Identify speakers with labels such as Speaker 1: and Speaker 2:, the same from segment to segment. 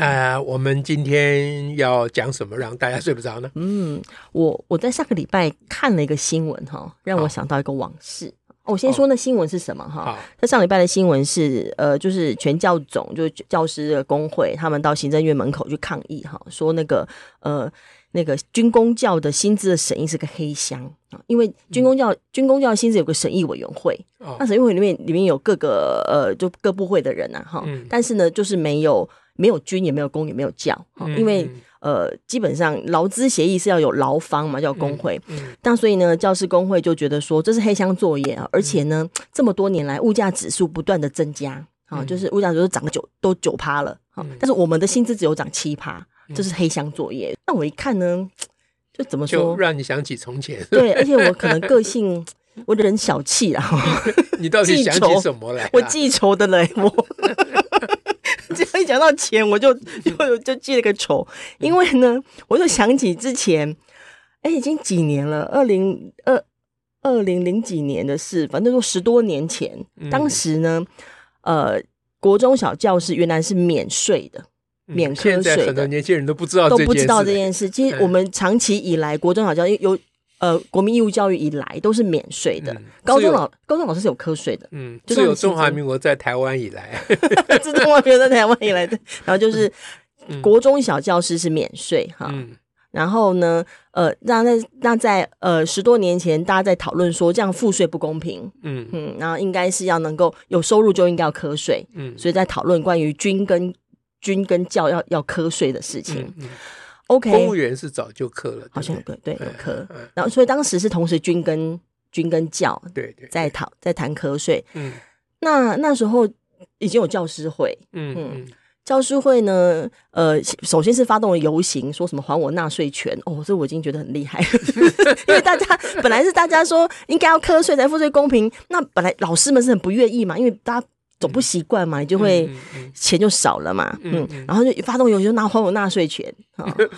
Speaker 1: 啊、呃，我们今天要讲什么让大家睡不着呢？
Speaker 2: 嗯，我我在上个礼拜看了一个新闻哈，让我想到一个往事。我先说那新闻是什么哈？在上礼拜的新闻是呃，就是全教总就是教师的工会，他们到行政院门口去抗议哈，说那个呃那个军工教的薪资的审议是个黑箱啊，因为军工教、嗯、军工教的薪资有个审议委员会，那审议委员会里面里面有各个呃就各部会的人呐哈，但是呢就是没有。没有军也没有工也没有教，因为呃，基本上劳资协议是要有劳方嘛，叫工会。但所以呢，教师工会就觉得说这是黑箱作业啊，而且呢，这么多年来物价指数不断的增加啊，就是物价指数涨个九都九趴了，但是我们的薪资只有涨七趴，这是黑箱作业。那我一看呢，就怎么说？
Speaker 1: 就让你想起从前。
Speaker 2: 对，而且我可能个性，我的人小气啊。
Speaker 1: 你到底想起什么来？
Speaker 2: 我记仇的嘞，我。讲到钱，我就 就就记了个仇，因为呢，我就想起之前，哎，已经几年了，二零二二零零几年的事，反正都十多年前。当时呢，呃，国中小教室原来是免税的，免课税的。现在
Speaker 1: 很多年轻人都不知道
Speaker 2: 都不知道这件事。其实我们长期以来，国中小教育有。呃，国民义务教育以来都是免税的，嗯、高中老高中老师是有课税的，
Speaker 1: 嗯，就是有 中华民国在台湾以来，
Speaker 2: 自中华民国在台湾以来的，然后就是国中小教师是免税哈，嗯、然后呢，呃，那在那在呃十多年前，大家在讨论说这样赋税不公平，嗯。嗯，然后应该是要能够有收入就应该要课税，嗯，所以在讨论关于军跟军跟教要要课税的事情。嗯嗯 OK，
Speaker 1: 公务员是早就课了，
Speaker 2: 好像有个对有课，然后所以当时是同时军跟军跟教
Speaker 1: 对对
Speaker 2: 在讨在谈课税，嗯，那那时候已经有教师会，嗯嗯，教师会呢，呃，首先是发动了游行，说什么还我纳税权，哦，这我已经觉得很厉害，因为大家本来是大家说应该要瞌税才赋税公平，那本来老师们是很不愿意嘛，因为大家。总不习惯嘛，你就会钱就少了嘛，嗯，然后就发动游行，就拿还我纳税权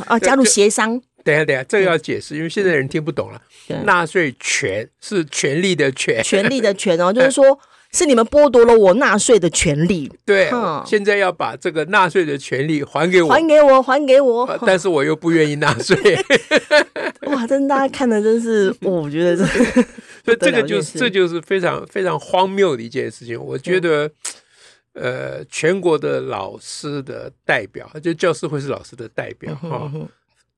Speaker 2: 啊，加入协商。
Speaker 1: 等下等下，这个要解释，因为现在人听不懂了。纳税权是权利的权，
Speaker 2: 权利的权哦，就是说是你们剥夺了我纳税的权利。
Speaker 1: 对，现在要把这个纳税的权利还给我，
Speaker 2: 还给我，还给我。
Speaker 1: 但是我又不愿意纳税。
Speaker 2: 哇，真大家看的真是，我觉得这。
Speaker 1: 所以这个就是这就是非常非常荒谬的一件事情。我觉得，呃，全国的老师的代表，就教师会是老师的代表哈，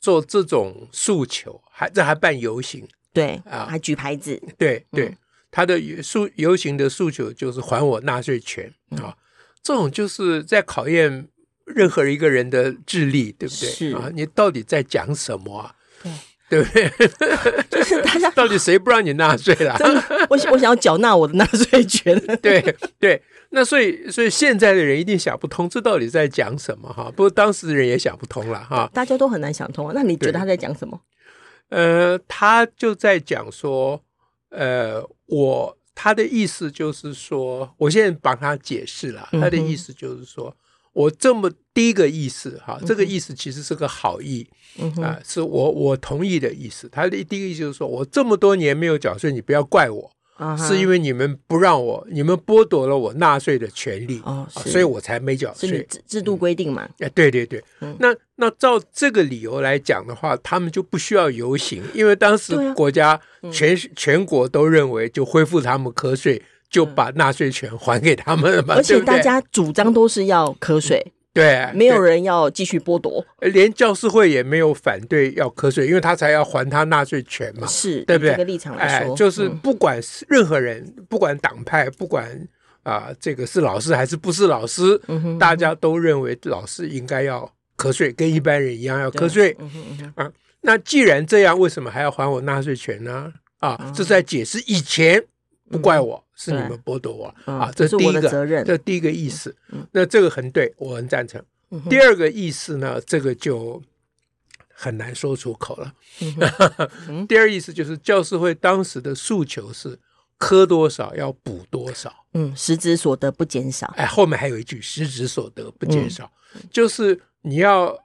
Speaker 1: 做这种诉求，还这还办游行，
Speaker 2: 对啊，还举牌子，
Speaker 1: 对对，他的诉游行的诉求就是还我纳税权啊，这种就是在考验任何一个人的智力，对不对？是。啊，你到底在讲什么啊？对。不对？就是大家 到底谁不让你纳税了？
Speaker 2: 真的，我我想要缴纳我的纳税权。
Speaker 1: 对对，那所以所以现在的人一定想不通，这到底在讲什么哈？不过当时的人也想不通了哈。
Speaker 2: 大家都很难想通啊。那你觉得他在讲什么？
Speaker 1: 呃，他就在讲说，呃，我他的意思就是说，我现在帮他解释了，他的意思就是说。我这么第一个意思哈，这个意思其实是个好意，啊，是我我同意的意思。他的第一个意思就是说，我这么多年没有缴税，你不要怪我，是因为你们不让我，你们剥夺了我纳税的权利，所以我才没缴税。
Speaker 2: 是制度规定嘛？
Speaker 1: 哎、嗯，对对对。嗯、那那照这个理由来讲的话，他们就不需要游行，因为当时国家全、啊嗯、全国都认为就恢复他们课税。就把纳税权还给他们了嘛，而
Speaker 2: 且大家主张都是要课税，
Speaker 1: 对，
Speaker 2: 没有人要继续剥夺，
Speaker 1: 连教师会也没有反对要课税，因为他才要还他纳税权嘛，
Speaker 2: 是
Speaker 1: 对不对？
Speaker 2: 这个立场来说，
Speaker 1: 就是不管任何人，不管党派，不管啊，这个是老师还是不是老师，大家都认为老师应该要课税，跟一般人一样要课税。啊，那既然这样，为什么还要还我纳税权呢？啊，这是在解释以前。不怪我，是你们剥夺我啊！这是第一个，这第一个意思。那这个很对，我很赞成。第二个意思呢，这个就很难说出口了。嗯、第二意思就是教师会当时的诉求是科多少要补多少，
Speaker 2: 嗯，实质所得不减少。
Speaker 1: 哎，后面还有一句实质所得不减少，嗯、就是你要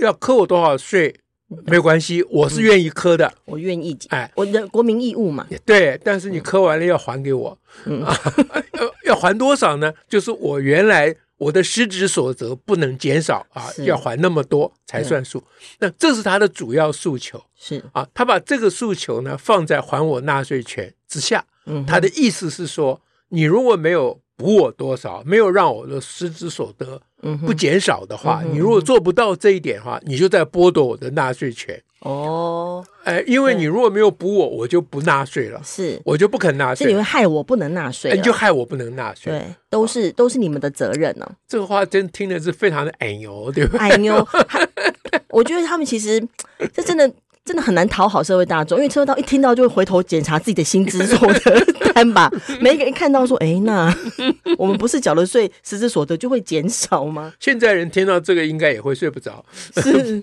Speaker 1: 要扣我多少税。没有关系，我是愿意磕的，
Speaker 2: 嗯、我愿意。哎，我的国民义务嘛。
Speaker 1: 对，但是你磕完了要还给我，嗯、啊，要还多少呢？就是我原来我的失职所得不能减少啊，要还那么多才算数。那这是他的主要诉求，
Speaker 2: 是
Speaker 1: 啊，他把这个诉求呢放在还我纳税权之下。嗯，他的意思是说，你如果没有补我多少，没有让我的失之所得。不减少的话，你如果做不到这一点的话，你就在剥夺我的纳税权。哦，哎，因为你如果没有补我，我就不纳税了。是，我就不肯纳税。
Speaker 2: 是你会害我不能纳税，
Speaker 1: 你就害我不能纳税。
Speaker 2: 对，都是都是你们的责任呢。
Speaker 1: 这个话真听的是非常的哎呦，对不对？
Speaker 2: 哎呦，我觉得他们其实这真的。真的很难讨好社会大众，因为社会大众一听到就会回头检查自己的薪资所得单吧。每一个人看到说：“哎，那我们不是缴了税，实质所得就会减少吗？”
Speaker 1: 现在人听到这个应该也会睡不着。是，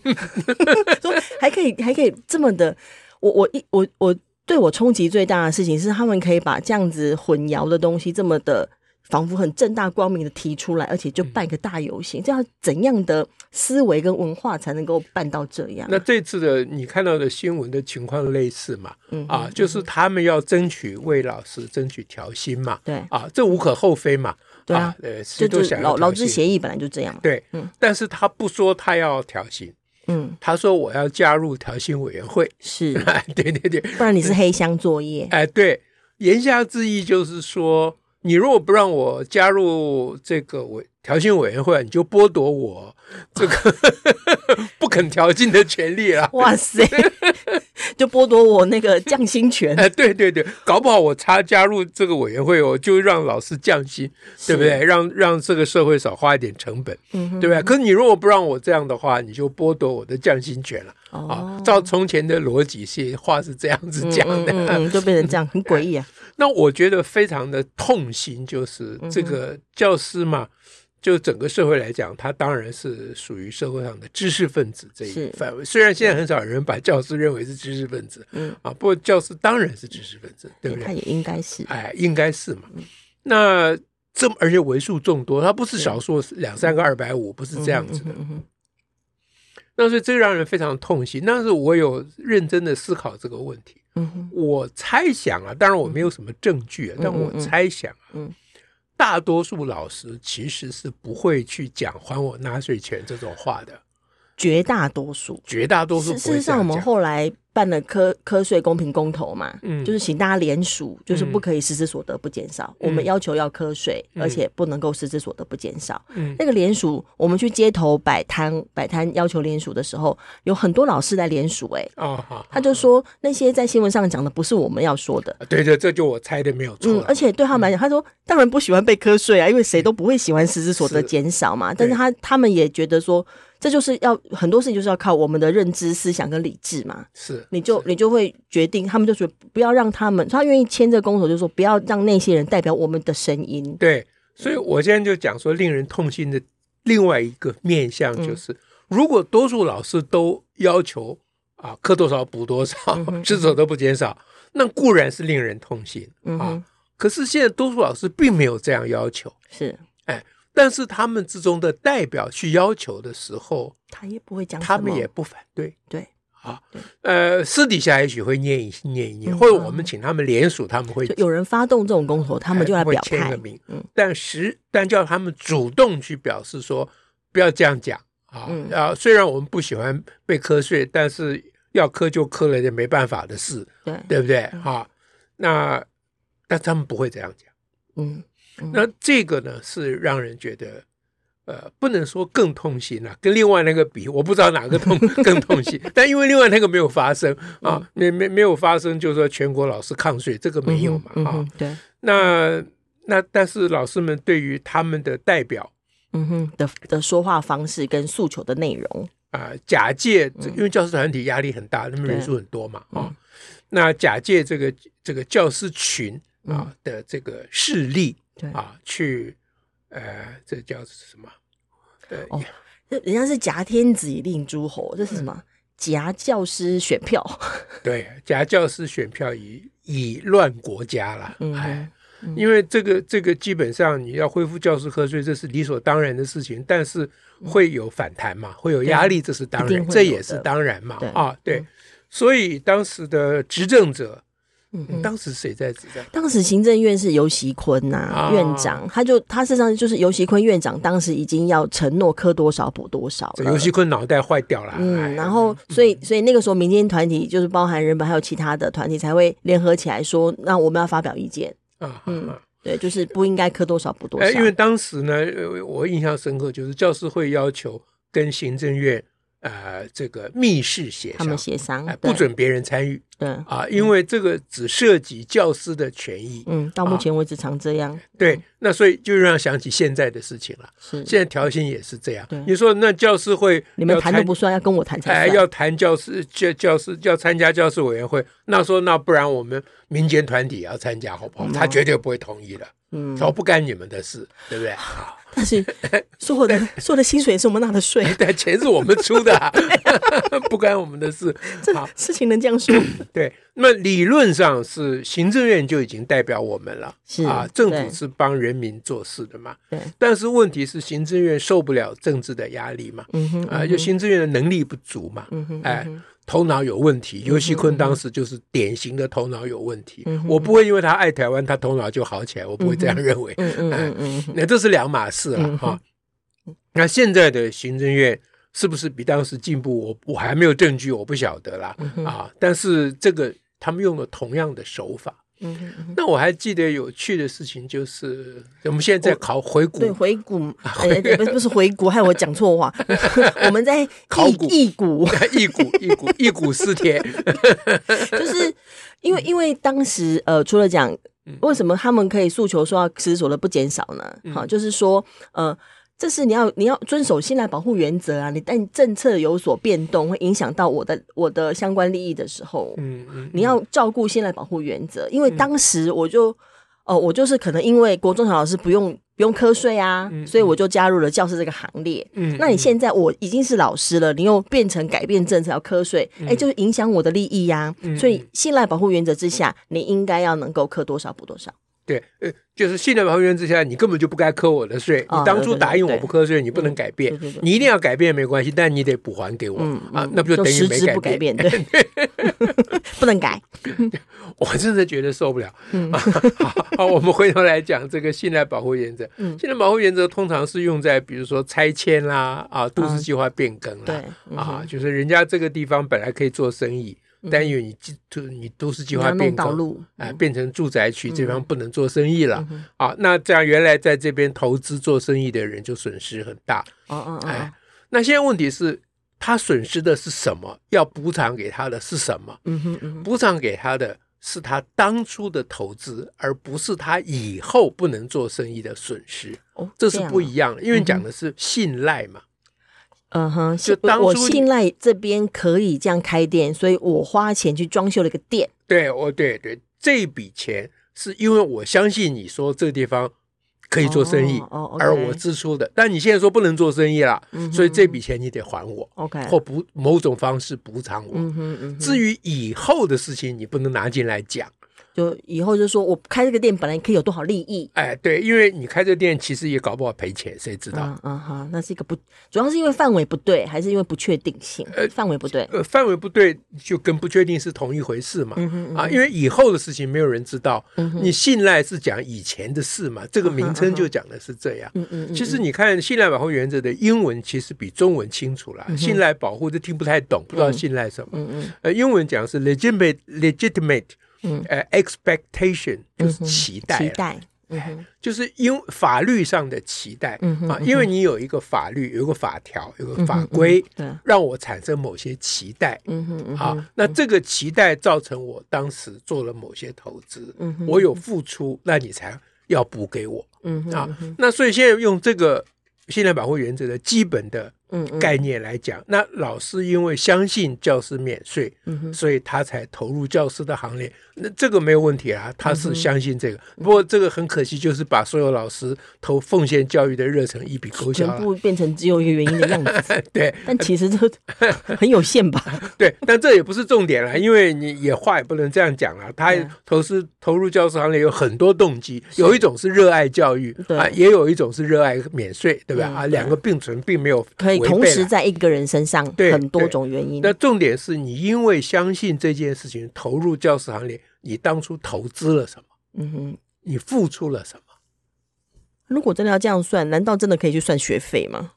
Speaker 2: 说还可以还可以这么的，我我一我我对我冲击最大的事情是，他们可以把这样子混淆的东西这么的。仿佛很正大光明的提出来，而且就办个大游行，这样怎样的思维跟文化才能够办到这样？
Speaker 1: 那这次的你看到的新闻的情况类似嘛？嗯啊，就是他们要争取为老师争取调薪嘛？对啊，这无可厚非嘛？
Speaker 2: 对啊，呃，谁都想劳劳资协议本来就这样。
Speaker 1: 对，嗯，但是他不说他要调薪，嗯，他说我要加入调薪委员会，
Speaker 2: 是，
Speaker 1: 对对对，
Speaker 2: 不然你是黑箱作业。
Speaker 1: 哎，对，言下之意就是说。你如果不让我加入这个委调薪委员会，你就剥夺我这个 不肯调薪的权利了。
Speaker 2: 哇塞，就剥夺我那个降薪权。
Speaker 1: 哎，对对对，搞不好我差加入这个委员会，我就让老师降薪，对不对？让让这个社会少花一点成本，对不对？可是你如果不让我这样的话，你就剥夺我的降薪权了。哦，照从前的逻辑，是话是这样子讲的，
Speaker 2: 嗯，就变成这样，很诡异啊。
Speaker 1: 那我觉得非常的痛心，就是这个教师嘛，就整个社会来讲，他当然是属于社会上的知识分子这一范围。虽然现在很少人把教师认为是知识分子，嗯啊，不过教师当然是知识分子，对不对？
Speaker 2: 他也应该是，
Speaker 1: 哎，应该是嘛。那这么而且为数众多，他不是少数，两三个二百五，不是这样子的。那所以这让人非常痛心。但是我有认真的思考这个问题。嗯，我猜想啊，当然我没有什么证据啊，但我猜想啊，嗯，大多数老师其实是不会去讲“还我纳税钱”这种话的。
Speaker 2: 绝大多数，
Speaker 1: 绝大多数。
Speaker 2: 事实上，我们后来办了科科税公平公投嘛，嗯，就是请大家联署，就是不可以实质所得不减少，我们要求要科税，而且不能够实质所得不减少。嗯，那个联署，我们去街头摆摊摆摊要求联署的时候，有很多老师来联署，哎，哦，他就说那些在新闻上讲的不是我们要说的。
Speaker 1: 对对，这就我猜的没有错。
Speaker 2: 嗯，而且对他们来讲，他说当然不喜欢被科税啊，因为谁都不会喜欢实质所得减少嘛。但是他他们也觉得说。这就是要很多事情，就是要靠我们的认知、思想跟理智嘛。是，你就你就会决定，他们就说不要让他们，他愿意签这个公投，就是说不要让那些人代表我们的声音。
Speaker 1: 对，所以我现在就讲说，令人痛心的另外一个面向就是，嗯、如果多数老师都要求啊，课多少补多少，实质都不减少，那固然是令人痛心啊。可是现在多数老师并没有这样要求。
Speaker 2: 是，
Speaker 1: 哎。但是他们之中的代表去要求的时候，
Speaker 2: 他也不会讲，
Speaker 1: 他们也不反对。
Speaker 2: 对，
Speaker 1: 啊，呃，私底下也许会念一念一念，或者我们请他们联署，他们会
Speaker 2: 有人发动这种公投，他们就来表态
Speaker 1: 签个名。嗯，但实但叫他们主动去表示说，不要这样讲啊。啊，虽然我们不喜欢被瞌睡，但是要磕就磕了，也没办法的事，对，对不对？哈，那但他们不会这样讲。嗯。那这个呢，是让人觉得，呃，不能说更痛心了，跟另外那个比，我不知道哪个痛 更痛心。但因为另外那个没有发生啊，没没没有发生，就是说全国老师抗税，这个没有嘛，啊，对。那那但是老师们对于他们的代表，
Speaker 2: 嗯哼的的说话方式跟诉求的内容。
Speaker 1: 啊，假借因为教师团体压力很大，他们人数很多嘛，啊，那假借这个这个教师群啊的这个势力。对啊，去，呃，这叫什么？对，
Speaker 2: 哦，人家是挟天子以令诸侯，这是什么？夹教师选票，
Speaker 1: 对，夹教师选票以以乱国家了，嗯、哎，因为这个这个基本上你要恢复教师课税，这是理所当然的事情，但是会有反弹嘛，会有压力，这是当然，这也是当然嘛，啊，对，嗯、所以当时的执政者。嗯，当时谁在执政？
Speaker 2: 当时行政院是尤习坤呐，啊、院长，他就他事实上就是尤习坤院长，当时已经要承诺磕多少补多少了。
Speaker 1: 游锡堃脑袋坏掉了。
Speaker 2: 嗯，然后所以所以那个时候民间团体就是包含人本还有其他的团体才会联合起来说，那我们要发表意见。啊，嗯，对，就是不应该磕多少补多少。
Speaker 1: 因为当时呢，我印象深刻，就是教师会要求跟行政院。呃，这个密室协商，
Speaker 2: 他们协商，
Speaker 1: 不准别人参与。对啊，因为这个只涉及教师的权益。
Speaker 2: 嗯，到目前为止常这样。
Speaker 1: 对，那所以就让想起现在的事情了。是，现在调薪也是这样。你说那教师会，
Speaker 2: 你们谈都不算，要跟我谈才算。
Speaker 1: 要谈教师教教师要参加教师委员会，那说那不然我们民间团体也要参加好不好？他绝对不会同意的。嗯，说不干你们的事，对不对？
Speaker 2: 好 但是所有的所有的薪水也是我们纳的税，
Speaker 1: 对，钱是我们出的，不干我们的事。
Speaker 2: 这事情能这样说？
Speaker 1: 对，那么理论上是行政院就已经代表我们了，是啊，政府是帮人民做事的嘛。对，但是问题是行政院受不了政治的压力嘛，嗯哼，啊，就行政院的能力不足嘛，嗯哼，哎。头脑有问题，尤熙坤当时就是典型的头脑有问题。嗯、我不会因为他爱台湾，他头脑就好起来，我不会这样认为。嗯嗯嗯嗯，那这是两码事了哈。那现在的行政院是不是比当时进步？我我还没有证据，我不晓得啦。嗯、啊，但是这个他们用了同样的手法。那我还记得有趣的事情，就是我们现在在考回顾，
Speaker 2: 对回顾，哎，不是不是回古，害我讲错话。我们在考古，一古，
Speaker 1: 一古，一古，一古思甜。
Speaker 2: 就是因为因为当时呃，除了讲为什么他们可以诉求说要实质所得不减少呢？好，就是说呃。这是你要你要遵守信赖保护原则啊！你但政策有所变动，会影响到我的我的相关利益的时候，嗯嗯，你要照顾信赖保护原则。因为当时我就，哦，我就是可能因为国中小老师不用不用瞌睡啊，所以我就加入了教师这个行列。嗯，那你现在我已经是老师了，你又变成改变政策要瞌睡，哎，就是影响我的利益呀。所以信赖保护原则之下，你应该要能够课多少补多少。
Speaker 1: 对，呃，就是信赖保护原则之下，你根本就不该扣我的税。你当初答应我不扣税，你不能改变。你一定要改变没关系，但你得补还给我啊，那不就等于没改变？对，
Speaker 2: 不能改。
Speaker 1: 我真的觉得受不了。好，好，我们回头来讲这个信赖保护原则。信赖保护原则通常是用在比如说拆迁啦，啊，都市计划变更啦，啊，就是人家这个地方本来可以做生意。但因为你都你都市计划变更，哎，变成住宅区，这方不能做生意了。啊，那这样原来在这边投资做生意的人就损失很大。哦哦哎，那现在问题是，他损失的是什么？要补偿给他的是什么？嗯哼嗯，补偿给他的是他当初的投资，而不是他以后不能做生意的损失。哦，这是不一样的，因为讲的是信赖嘛。
Speaker 2: 嗯哼，就当初我信赖这边可以这样开店，所以我花钱去装修了一个店。
Speaker 1: 对，我对对，这笔钱是因为我相信你说这个地方可以做生意，哦，而我支出的。但你现在说不能做生意了，所以这笔钱你得还我，OK，或补某种方式补偿我。嗯哼，至于以后的事情，你不能拿进来讲。
Speaker 2: 就以后就说我开这个店本来可以有多少利益？
Speaker 1: 哎，对，因为你开这个店其实也搞不好赔钱，谁知道？嗯
Speaker 2: 嗯好，那是一个不，主要是因为范围不对，还是因为不确定性？呃，范围不对，
Speaker 1: 呃，范围不对就跟不确定是同一回事嘛。嗯哼，啊，因为以后的事情没有人知道。嗯，你信赖是讲以前的事嘛，这个名称就讲的是这样。嗯嗯，其实你看信赖保护原则的英文其实比中文清楚了。信赖保护就听不太懂，不知道信赖什么。嗯嗯，呃，英文讲是 legitimate legitimate。嗯，呃，expectation 就是期待，期待，嗯，就是因法律上的期待，嗯啊，因为你有一个法律，有一个法条，有个法规，对，让我产生某些期待，嗯哼，啊，那这个期待造成我当时做了某些投资，嗯，我有付出，那你才要补给我，嗯啊，那所以现在用这个信赖保护原则的基本的概念来讲，嗯嗯、那老师因为相信教师免
Speaker 2: 税，
Speaker 1: 所以他才投入教师的行列。那这个没有问题啊，他是相信这个。嗯、不过这个很可惜，就是把所有老师投奉献教育的热忱一笔勾销，
Speaker 2: 全部变成只有一个原因的样子。
Speaker 1: 对，
Speaker 2: 但其实这 很有限吧？
Speaker 1: 对，但这也不是重点了，因为你也话也不能这样讲了。他投资投入教师行列有很多动机，有一种是热爱教育啊，也有一种是热爱免税，对吧？啊，两个并存，并没有
Speaker 2: 可以同时在一个人身上很多种原因。
Speaker 1: 那重点是你因为相信这件事情投入教师行列。你当初投资了什么？
Speaker 2: 嗯哼，
Speaker 1: 你付出了什么？
Speaker 2: 如果真的要这样算，难道真的可以去算学费吗？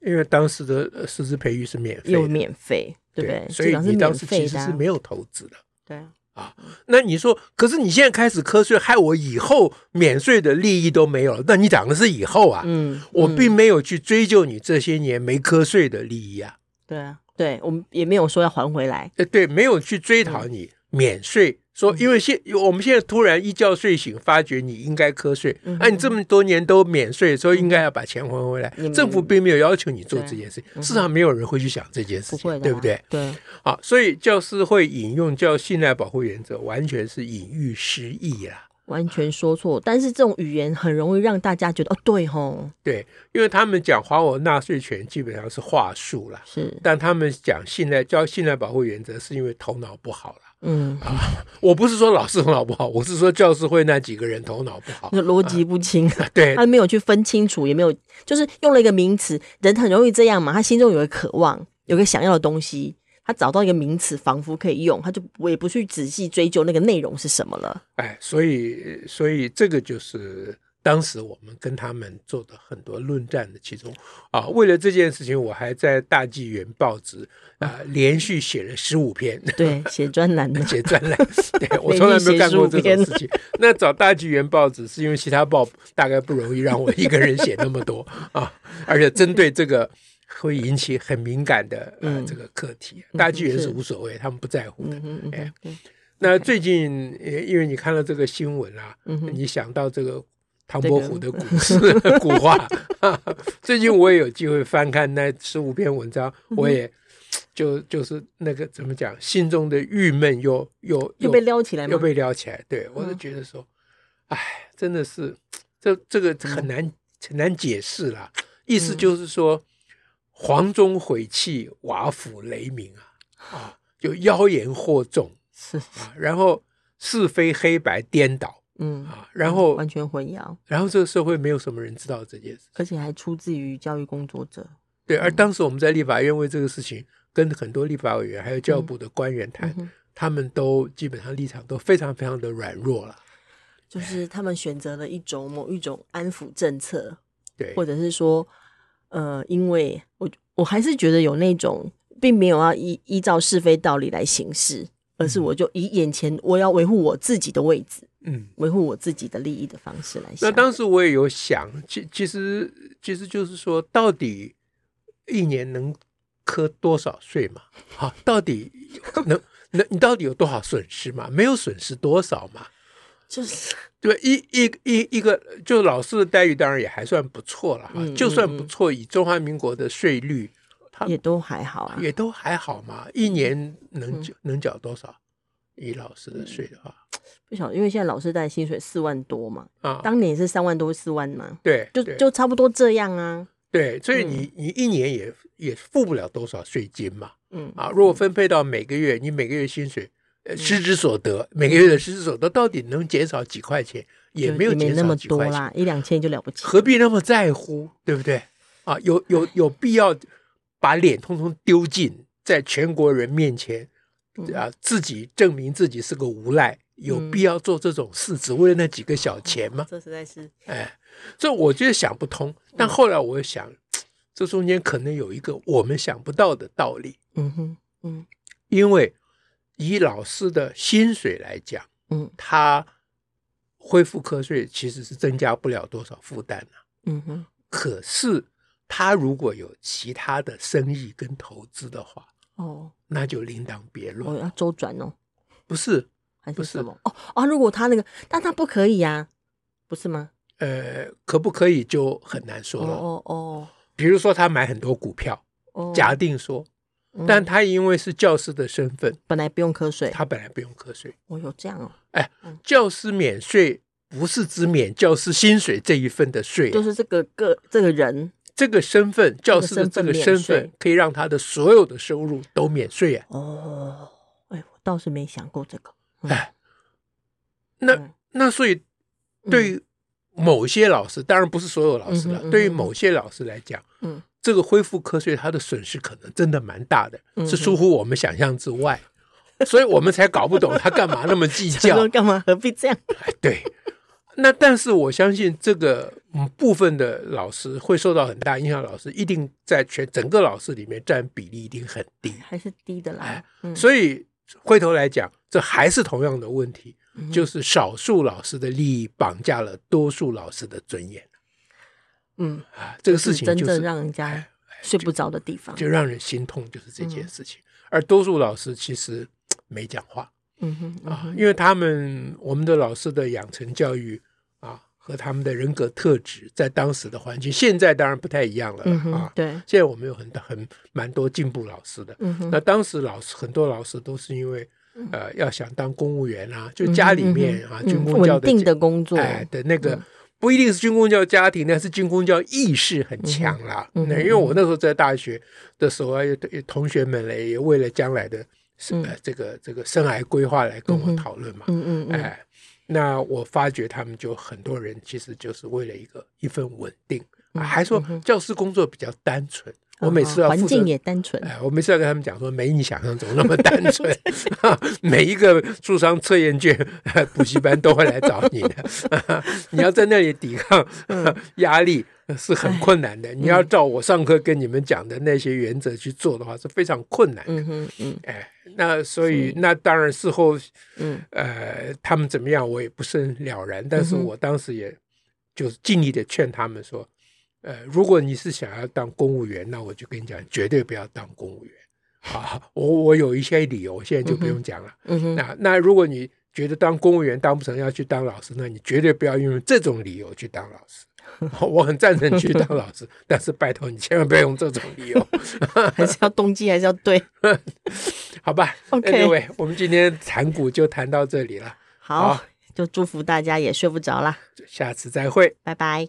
Speaker 1: 因为当时的师资培育是免费，
Speaker 2: 又免费，对不对？
Speaker 1: 所以你当时其实是没有投资的。
Speaker 2: 对啊，
Speaker 1: 啊，那你说，可是你现在开始瞌睡，害我以后免税的利益都没有了。那你讲的是以后啊？
Speaker 2: 嗯，
Speaker 1: 我并没有去追究你这些年没瞌睡的利益啊。
Speaker 2: 对啊，对我们也没有说要还回来。
Speaker 1: 呃，对，没有去追讨你免税。说，因为现我们现在突然一觉睡醒，发觉你应该瞌睡，那、嗯啊、你这么多年都免税，所以应该要把钱还回来。嗯、政府并没有要求你做这件事，嗯、市场没有人会去想这件事情，不对不对？
Speaker 2: 对，
Speaker 1: 好，所以教师会引用叫信赖保护原则，完全是隐喻失意啦，
Speaker 2: 完全说错。但是这种语言很容易让大家觉得哦，对吼，
Speaker 1: 对，因为他们讲还我纳税权基本上是话术啦，
Speaker 2: 是，
Speaker 1: 但他们讲信赖叫信赖保护原则，是因为头脑不好了。
Speaker 2: 嗯
Speaker 1: 啊，我不是说老师头脑不好，我是说教师会那几个人头脑不好，
Speaker 2: 逻辑不清。
Speaker 1: 啊、对，
Speaker 2: 他没有去分清楚，也没有，就是用了一个名词，人很容易这样嘛。他心中有个渴望，有个想要的东西，他找到一个名词，仿佛可以用，他就我也不去仔细追究那个内容是什么了。
Speaker 1: 哎，所以，所以这个就是。当时我们跟他们做的很多论战的其中啊，为了这件事情，我还在大纪元报纸啊连续写了十五篇，
Speaker 2: 对，写专栏的，
Speaker 1: 写专栏，对，我从来没有干过这种事情。那找大纪元报纸是因为其他报大概不容易让我一个人写那么多啊，而且针对这个会引起很敏感的呃这个课题，大纪元是无所谓，他们不在乎的。哎，那最近因为你看到这个新闻啊，你想到这个。唐伯虎的古诗、这个、古话，最近我也有机会翻看那十五篇文章，我也就就是那个怎么讲，心中的郁闷又又
Speaker 2: 又被撩起来，
Speaker 1: 又被撩起来。对，我就觉得说，哎，真的是这这个很难很难解释啦。意思就是说，黄钟毁弃，瓦釜雷鸣啊啊，就妖言惑众
Speaker 2: 是
Speaker 1: 啊，然后是非黑白颠倒。
Speaker 2: 嗯
Speaker 1: 啊，然后
Speaker 2: 完全混淆，
Speaker 1: 然后这个社会没有什么人知道这件事，
Speaker 2: 而且还出自于教育工作者。
Speaker 1: 对，而当时我们在立法院为这个事情跟很多立法委员还有教育部的官员谈，嗯嗯、他们都基本上立场都非常非常的软弱了，
Speaker 2: 就是他们选择了一种某一种安抚政策，
Speaker 1: 对，
Speaker 2: 或者是说，呃，因为我我还是觉得有那种并没有要依依照是非道理来行事，而是我就以眼前我要维护我自己的位置。
Speaker 1: 嗯，
Speaker 2: 维护我自己的利益的方式来想。
Speaker 1: 那当时我也有想，其其实其实就是说，到底一年能磕多少税嘛？好，到底 能能你到底有多少损失嘛？没有损失多少嘛？
Speaker 2: 就是
Speaker 1: 对一一一一个，就老师的待遇当然也还算不错了哈，嗯、就算不错，以中华民国的税率，它
Speaker 2: 也都还好啊，
Speaker 1: 也都还好嘛。一年能缴、嗯、能缴多少？以老师的税的话。
Speaker 2: 不晓得，因为现在老师带薪水四万多嘛，
Speaker 1: 啊，
Speaker 2: 当年是三万多四万嘛，
Speaker 1: 对，
Speaker 2: 就就差不多这样啊。
Speaker 1: 对，所以你你一年也也付不了多少税金嘛，
Speaker 2: 嗯
Speaker 1: 啊，如果分配到每个月，你每个月薪水，呃，实质所得，每个月的失之所得到底能减少几块钱，也没有减少
Speaker 2: 那么多啦，一两千就了不起，
Speaker 1: 何必那么在乎，对不对？啊，有有有必要把脸通通丢尽，在全国人面前啊，自己证明自己是个无赖。有必要做这种事，只为了那几个小钱吗？
Speaker 2: 这实在是，
Speaker 1: 哎，这我觉得想不通。但后来我想，这中间可能有一个我们想不到的道理。
Speaker 2: 嗯哼，嗯，
Speaker 1: 因为以老师的薪水来讲，
Speaker 2: 嗯，
Speaker 1: 他恢复课税其实是增加不了多少负担的。
Speaker 2: 嗯哼，
Speaker 1: 可是他如果有其他的生意跟投资的话，
Speaker 2: 哦，
Speaker 1: 那就另当别论。
Speaker 2: 我要周转哦，
Speaker 1: 不是。
Speaker 2: 还是什么？哦啊！如果他那个，但他不可以呀，不是吗？
Speaker 1: 呃，可不可以就很难说了。
Speaker 2: 哦哦。比
Speaker 1: 如说他买很多股票，假定说，但他因为是教师的身份，
Speaker 2: 本来不用课税，
Speaker 1: 他本来不用课税。
Speaker 2: 哦，有这样哦。
Speaker 1: 哎，教师免税不是只免教师薪水这一份的税，
Speaker 2: 就是这个个这个人
Speaker 1: 这个身份，教师的这个身份可以让他的所有的收入都免税。啊。
Speaker 2: 哦，哎，我倒是没想过这个。
Speaker 1: 哎，那那所以对于某些老师，当然不是所有老师了，对于某些老师来讲，嗯。这个恢复课税，它的损失可能真的蛮大的，是出乎我们想象之外，所以我们才搞不懂他干嘛那么计较，
Speaker 2: 干嘛何必这样？
Speaker 1: 对，那但是我相信这个部分的老师会受到很大影响，老师一定在全整个老师里面占比例一定很低，
Speaker 2: 还是低的啦。
Speaker 1: 所以回头来讲，这还是同样的问题，就是少数老师的利益绑架了多数老师的尊严。
Speaker 2: 嗯
Speaker 1: 啊，这个事情就是
Speaker 2: 真正让人家睡不着的地方，
Speaker 1: 就让人心痛，就是这件事情。而多数老师其实没讲话，
Speaker 2: 嗯哼啊，
Speaker 1: 因为他们我们的老师的养成教育啊，和他们的人格特质，在当时的环境，现在当然不太一样了啊。
Speaker 2: 对，
Speaker 1: 现在我们有很多很蛮多进步老师的，嗯那当时老师很多老师都是因为呃要想当公务员啊，就家里面啊军工教
Speaker 2: 稳定的工作
Speaker 1: 哎的那个。不一定是军工教家庭，但是军工教意识很强啦。那、嗯嗯、因为我那时候在大学的时候啊，同学们呢也为了将来的这个这个生涯规划来跟我讨论嘛。
Speaker 2: 嗯嗯，嗯
Speaker 1: 哎，那我发觉他们就很多人其实就是为了一个一份稳定，还说教师工作比较单纯。我每次要
Speaker 2: 环境也单纯，
Speaker 1: 哎，我每次要跟他们讲说，没你想象中那么单纯。每一个智商测验卷补习班都会来找你的，你要在那里抵抗压力是很困难的。你要照我上课跟你们讲的那些原则去做的话，是非常困难的。
Speaker 2: 嗯嗯，
Speaker 1: 哎，那所以那当然事后，嗯呃，他们怎么样我也不是很了然，但是我当时也就是尽力的劝他们说。呃，如果你是想要当公务员，那我就跟你讲，绝对不要当公务员。好，我我有一些理由，我现在就不用讲了。嗯哼。那那如果你觉得当公务员当不成，要去当老师，那你绝对不要用这种理由去当老师。我很赞成去当老师，但是拜托你千万不要用这种理由，
Speaker 2: 还是要动机还是要对。
Speaker 1: 好吧。OK，各位，我们今天谈股就谈到这里了。
Speaker 2: 好，好就祝福大家也睡不着啦。
Speaker 1: 下次再会，
Speaker 2: 拜拜。